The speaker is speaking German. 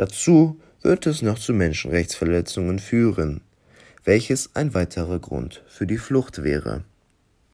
Dazu wird es noch zu Menschenrechtsverletzungen führen, welches ein weiterer Grund für die Flucht wäre.